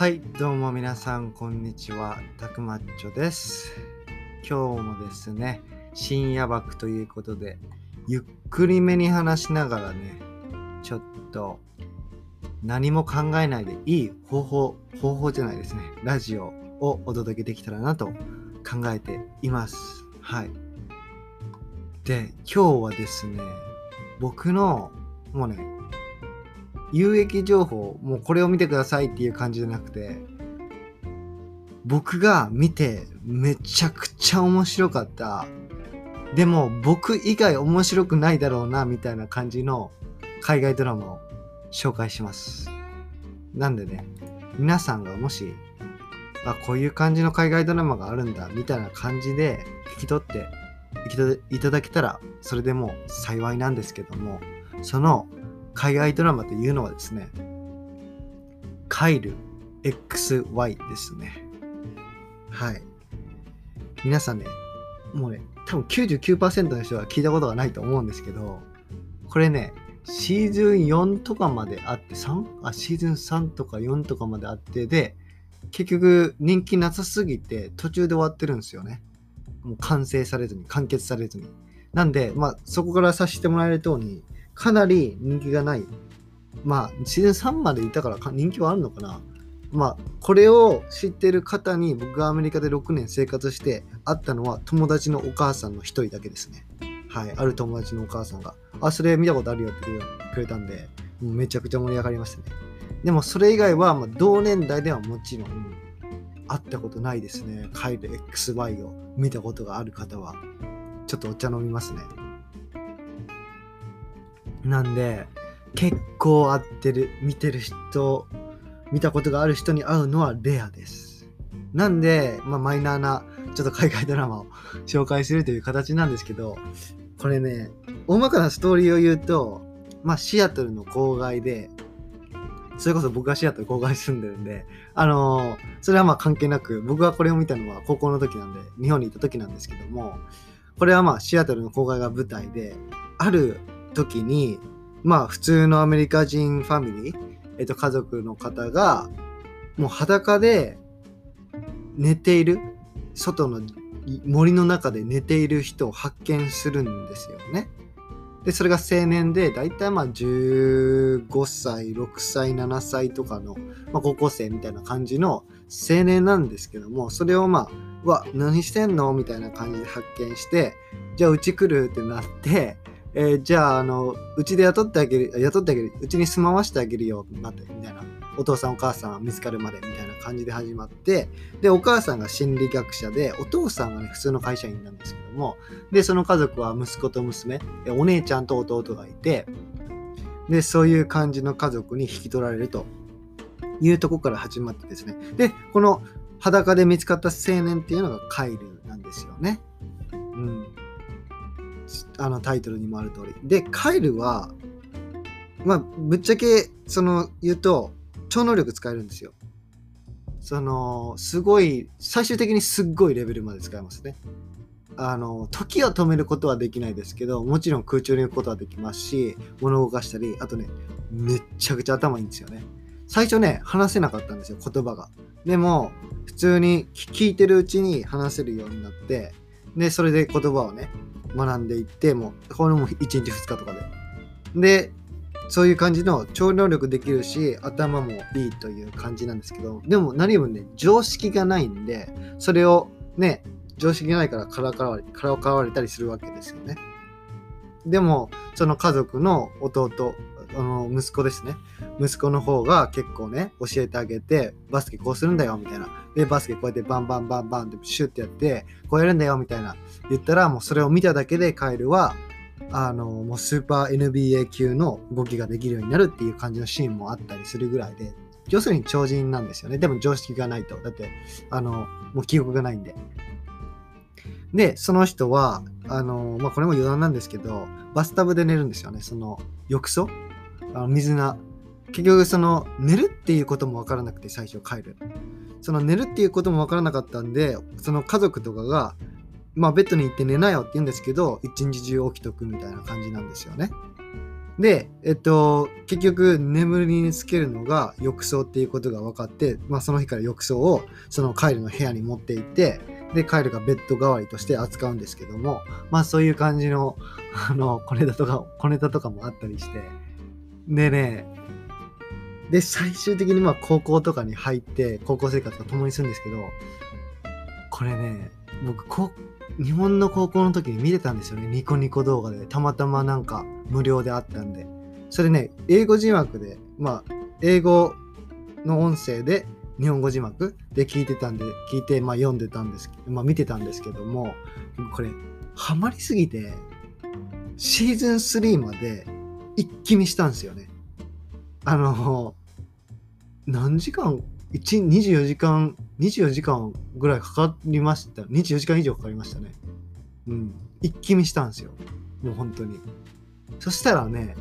はい、どうも皆さん、こんにちは。たくまっちょです。今日もですね、深夜枠ということで、ゆっくりめに話しながらね、ちょっと何も考えないでいい方法、方法じゃないですね、ラジオをお届けできたらなと考えています。はい。で、今日はですね、僕の、もうね、有益情報もうこれを見てくださいっていう感じじゃなくて僕が見てめちゃくちゃ面白かった。でも僕以外面白くないだろうなみたいな感じの海外ドラマを紹介します。なんでね皆さんがもしあこういう感じの海外ドラマがあるんだみたいな感じで引き取っていただけたらそれでも幸いなんですけどもその海外ドラマというのはですね、カイル XY ですね。はい。皆さんね、もうね、多分99%の人は聞いたことがないと思うんですけど、これね、シーズン4とかまであって、3? あ、シーズン3とか4とかまであって、で、結局人気なさすぎて途中で終わってるんですよね。もう完成されずに、完結されずに。なんで、まあ、そこからさせてもらえる通り、かなり人気がない。まあ、シーズン3までいたから人気はあるのかな。まあ、これを知ってる方に僕がアメリカで6年生活して会ったのは友達のお母さんの一人だけですね。はい、ある友達のお母さんが、あ、それ見たことあるよって言ってくれたんで、もうめちゃくちゃ盛り上がりましたね。でもそれ以外は、まあ、同年代ではもちろん会ったことないですね。カイル XY を見たことがある方は。ちょっとお茶飲みますね。なんで、結構合ってる、見てる人、見たことがある人に会うのはレアです。なんで、まあ、マイナーな、ちょっと海外ドラマを紹介するという形なんですけど、これね、大まかなストーリーを言うと、まあ、シアトルの郊外で、それこそ僕がシアトル郊外に住んでるんで、あのーそれはまあ関係なく、僕がこれを見たのは高校の時なんで、日本にいた時なんですけども、これはまあシアトルの郊外が舞台で、ある時に、まあ普通のアメリカ人ファミリー、えっと家族の方が、もう裸で寝ている、外の森の中で寝ている人を発見するんですよね。で、それが青年で、だいたいまあ15歳、6歳、7歳とかの、まあ、高校生みたいな感じの青年なんですけども、それをまあ、うわ、何してんの？みたいな感じで発見して、じゃあうち来る？ってなって、えーじゃあ、あの、うちで雇ってあげる、雇ってあげる、うちに住まわしてあげるよ、待って、みたいな。お父さんお母さん見つかるまでみたいな感じで始まって、で、お母さんが心理学者で、お父さんがね、普通の会社員なんですけども、で、その家族は息子と娘、お姉ちゃんと弟がいて、で、そういう感じの家族に引き取られるというとこから始まってですね。で、この裸で見つかった青年っていうのがカイルなんですよね。うん。あのタイトルにもある通り。で、カイルは、まあ、ぶっちゃけ、その、言うと、超能力使えるんですよ。その、すごい、最終的にすっごいレベルまで使えますね。あの、時を止めることはできないですけど、もちろん空中に行くことはできますし、物を動かしたり、あとね、めっちゃくちゃ頭いいんですよね。最初ね、話せなかったんですよ、言葉が。でも、普通に聞いてるうちに話せるようになって、で、それで言葉をね、学んでいって、もう、これも1日2日とかで。で、そういう感じの超能力できるし、頭もいいという感じなんですけど、でも何よりもね、常識がないんで、それをね、常識がないからからかわれからかわれたりするわけですよね。でも、その家族の弟、あの息子ですね。息子の方が結構ね、教えてあげて、バスケこうするんだよ、みたいな。で、バスケこうやってバンバンバンバンってシュッてやって、こうやるんだよ、みたいな。言ったら、もうそれを見ただけでカエルは、あの、もうスーパー NBA 級の動きができるようになるっていう感じのシーンもあったりするぐらいで、要するに超人なんですよね。でも常識がないと。だって、あの、もう記憶がないんで。で、その人は、あの、まあ、これも余談なんですけど、バスタブで寝るんですよね。その、浴槽あの水菜。結局、その、寝るっていうこともわからなくて、最初帰る。その寝るっていうこともわからなかったんで、その家族とかが、まあ、ベッドに行って寝なよって言うんですけど、一日中起きとくみたいな感じなんですよね。で、えっと、結局眠りにつけるのが浴槽っていうことが分かって、まあ、その日から浴槽をそのカイルの部屋に持って行ってでカイルがベッド代わりとして扱うんですけどもまあそういう感じのあの小ネタとか小ネタとかもあったりしてでねで最終的にまあ高校とかに入って高校生活を共にするんですけどこれね僕こ日本の高校の時に見てたんですよね。ニコニコ動画で。たまたまなんか無料であったんで。それね英語字幕でまあ英語の音声で日本語字幕で聞いてたんで聞いて、まあ、読んでたんですまあ、見てたんですけどもこれハマりすぎてシーズン3まで一気見したんですよね。あの何時間？1 24時間？24時間ぐらいかかりました。24時間以上かかりましたね。うん。一気見したんですよ。もう本当に。そしたらね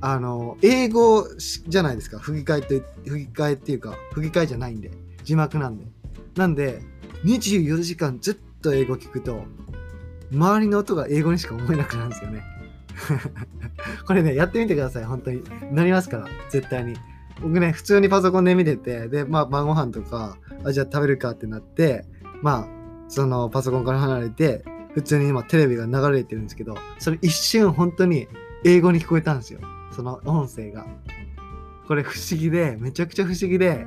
あの英語じゃないですか。吹き替えって吹き替えっていうか吹き替えじゃないんで。字幕なんで。なんで24時間ずっと英語聞くと周りの音が英語にしか思えなくなるんですよね。これねやってみてください。本当に。なりますから。絶対に。僕ね普通にパソコンで見ててでまあ晩ご飯とかあじゃあ食べるかってなってまあそのパソコンから離れて普通に今テレビが流れてるんですけどそれ一瞬本当に英語に聞こえたんですよ。その音声が。これ不思議でめちゃくちゃ不思議で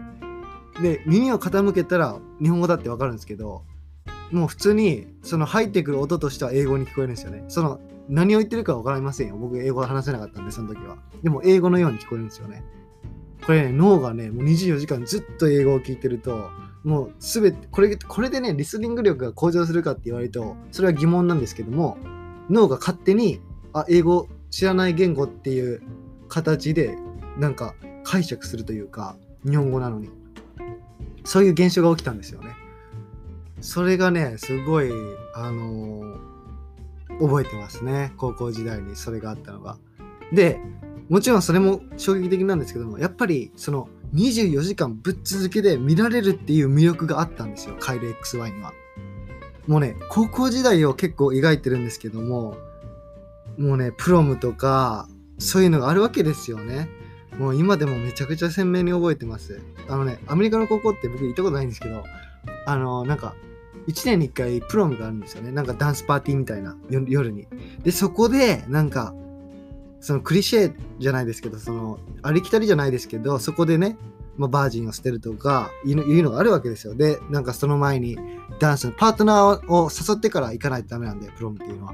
で耳を傾けたら日本語だってわかるんですけどもう普通にその入ってくる音としては英語に聞こえるんですよね。その何を言ってるか分かりませんよ。僕英語話せなかったんでその時は。でも英語のように聞こえるんですよね。これね脳がねもう24時間ずっと英語を聞いてるともうすべてこれこれでねリスニング力が向上するかって言われるとそれは疑問なんですけども脳が勝手にあ英語知らない言語っていう形でなんか解釈するというか日本語なのに。そういう現象が起きたんですよね。それがねすごいあのー、覚えてますね。高校時代にそれがあったのが。でもちろんそれも衝撃的なんですけどもやっぱりその24時間ぶっ続けで見られるっていう魅力があったんですよ。カイル XY には。もうね高校時代を結構描いてるんですけどももうねプロムとかそういうのがあるわけですよね。もう今でもめちゃくちゃ鮮明に覚えてます。あのねアメリカの高校って僕行ったことないんですけどあのなんか1年に1回プロムがあるんですよねなんかダンスパーティーみたいな夜にでそこでなんかそのクリシェじゃないですけど、その、ありきたりじゃないですけど、そこでね、まあ、バージンを捨てるとかいうのがあるわけですよ。で、なんかその前にダンスのパートナーを誘ってから行かないとダメなんで、プロムっていうのは。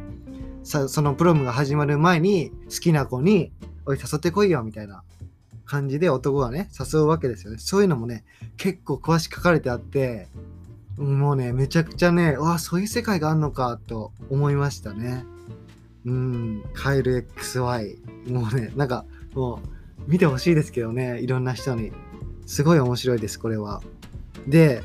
さそのプロムが始まる前に好きな子に、おい、誘ってこいよ、みたいな感じで男がね、誘うわけですよね。そういうのもね、結構詳しく書かれてあって、もうね、めちゃくちゃね、わあ、そういう世界があるのかと思いましたね。うん、カエル XY。もうね、なんか、もう、見てほしいですけどね、いろんな人に。すごい面白いです、これは。で、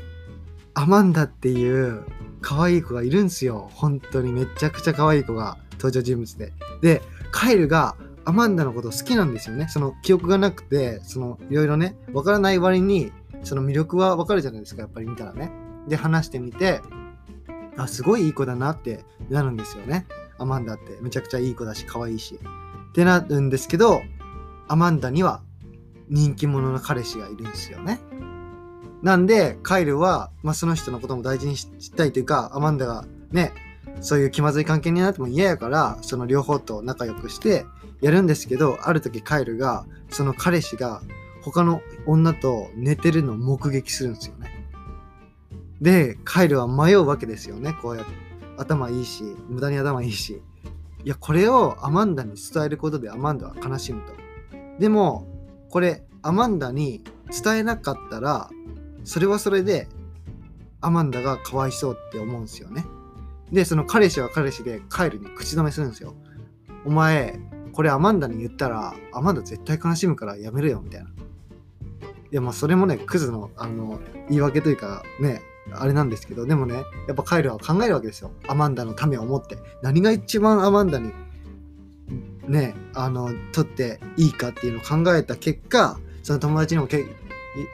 アマンダっていう可愛い子がいるんですよ。本当にめちゃくちゃ可愛い子が登場人物で。で、カエルがアマンダのこと好きなんですよね。その記憶がなくて、そのいろいろね、わからない割に、その魅力はわかるじゃないですか、やっぱり見たらね。で、話してみて、あ、すごいいい子だなってなるんですよね。アマンダって。めちゃくちゃいい子だし可愛いし。ってなるんですけどアマンダには人気者の彼氏がいるんですよね。なんでカイルは、まあ、その人のことも大事にしたいというかアマンダがねそういう気まずい関係になっても嫌やからその両方と仲良くしてやるんですけどある時カイルがその彼氏が他の女と寝てるのを目撃するんですよね。でカイルは迷うわけですよね。こうやって。頭いいし無駄に頭いいし。いやこれをアマンダに伝えることでアマンダは悲しむと。でもこれアマンダに伝えなかったらそれはそれでアマンダがかわいそうって思うんですよね。でその彼氏は彼氏でカイルに口止めするんですよ。お前これアマンダに言ったらアマンダ絶対悲しむからやめるよみたいな。いやまあそれもねクズのあの言い訳というかねあれなんですけど、でもね、やっぱカイルは考えるわけですよ。アマンダのためを思って。何が一番アマンダに、ね、あの、取っていいかっていうのを考えた結果、その友達にもけ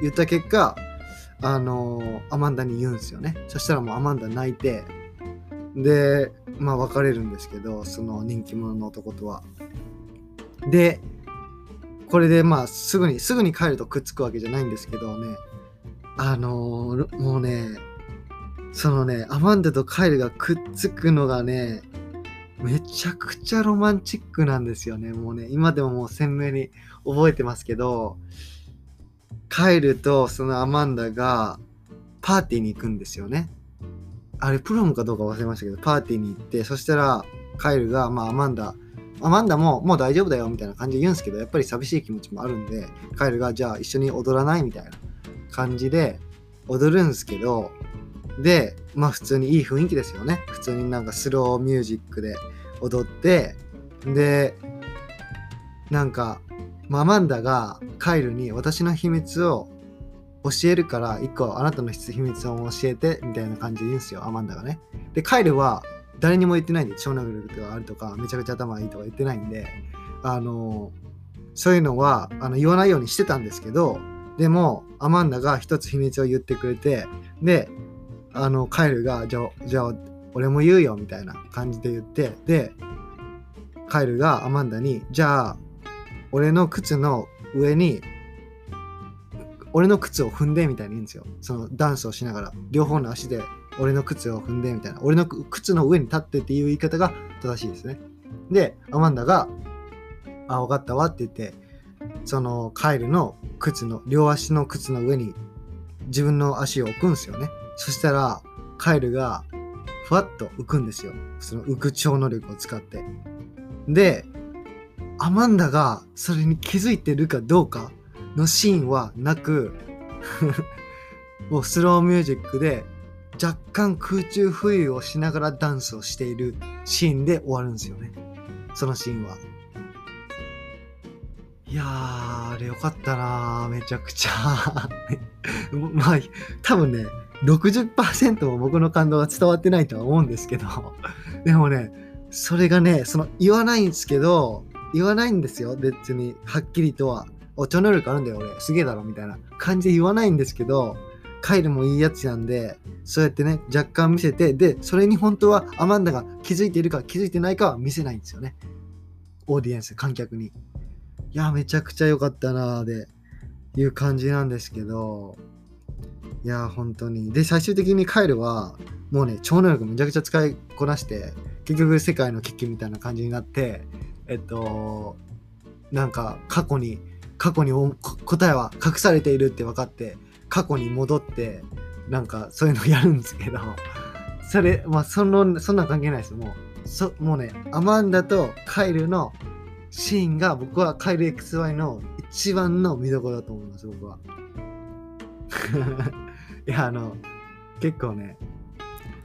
言った結果、あの、アマンダに言うんですよね。そしたらもうアマンダ泣いて、で、まあ別れるんですけど、その人気者の男とは。で、これでまあすぐに、すぐに帰るとくっつくわけじゃないんですけどね、あのー、もうね、そのね、アマンダとカイルがくっつくのがね、めちゃくちゃロマンチックなんですよね。もうね、今でももう鮮明に覚えてますけど、カイルとそのアマンダがパーティーに行くんですよね。あれ、プロムかどうか忘れましたけど、パーティーに行って、そしたら、カイルが、まあ、アマンダ、アマンダももう大丈夫だよみたいな感じで言うんですけど、やっぱり寂しい気持ちもあるんで、カイルが、じゃあ一緒に踊らない？みたいな感じで踊るんですけど、で、まあ普通にいい雰囲気ですよね。普通になんかスローミュージックで踊って、で、なんか、ママンダがカイルに私の秘密を教えるから一個あなたの秘密を教えてみたいな感じで言うんですよ、アマンダがね。で、カイルは誰にも言ってないんで、超能力があるとか、めちゃくちゃ頭いいとか言ってないんで、あの、そういうのはあの言わないようにしてたんですけど、でも、アマンダが一つ秘密を言ってくれて、で、あの、カエルが、じゃあ、じゃあ、俺も言うよ、みたいな感じで言って、で、カエルがアマンダに、じゃあ、俺の靴の上に、俺の靴を踏んでみたいに言うんですよ。そのダンスをしながら。両方の足で俺の靴を踏んでみたいな。俺の靴の上に立ってっていう言い方が正しいですね。で、アマンダが、あ、分かったわって言って、そのカエルの靴の、両足の靴の上に自分の足を置くんですよね。そしたら、カエルがふわっと浮くんですよ。その浮く超能力を使って。で、アマンダがそれに気づいてるかどうかのシーンはなく もうスローミュージックで若干空中浮遊をしながらダンスをしているシーンで終わるんですよね。そのシーンは。いやー、あれよかったなめちゃくちゃ まあ、多分ね、60%も僕の感動が伝わってないとは思うんですけど、でもね、それがね、その言わないんですけど、言わないんですよ、別に、はっきりとは。お、超能力あるんだよ、俺。すげえだろ、みたいな感じで言わないんですけど、カイルもいいやつなんで、そうやってね、若干見せて、で、それに本当はアマンダが気づいているか気づいてないかは見せないんですよね。オーディエンス、観客に。いや、めちゃくちゃ良かったなーで、いう感じなんですけど、いや、本当に。で、最終的にカイルは、もうね、超能力めちゃくちゃ使いこなして、結局世界の危機みたいな感じになって、えっと、なんか過去に、過去に答えは隠されているって分かって、過去に戻って、なんかそういうのやるんですけど、それ、まあ、その、そんな関係ないです。もう、そもうね、アマンダとカイルのシーンが僕はカイル XY の一番の見どころだと思います、僕は。いや、あの、結構ね、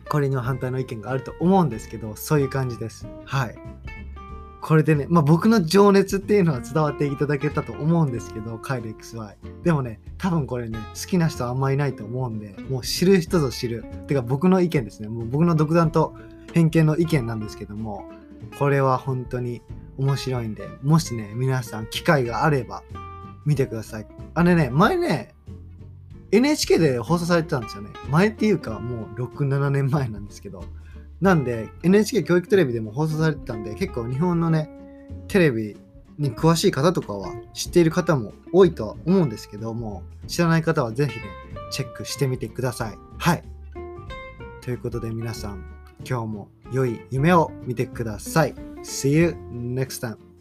これには反対の意見があると思うんですけど、そういう感じです。はい。これでね、まあ僕の情熱っていうのは伝わっていただけたと思うんですけど、カイル XY。でもね、多分これね、好きな人はあんまいないと思うんで、もう知る人ぞ知る。てか僕の意見ですね。もう僕の独断と偏見の意見なんですけども、これは本当に面白いんで、もしね、皆さん機会があれば見てください。あれね、前ね、NHK で放送されてたんですよね。前っていうかもう6、7年前なんですけど。なんで NHK 教育テレビでも放送されてたんで結構日本のね、テレビに詳しい方とかは知っている方も多いとは思うんですけども、知らない方はぜひね、チェックしてみてください。はい。ということで皆さん、今日も良い夢を見てください。See you next time.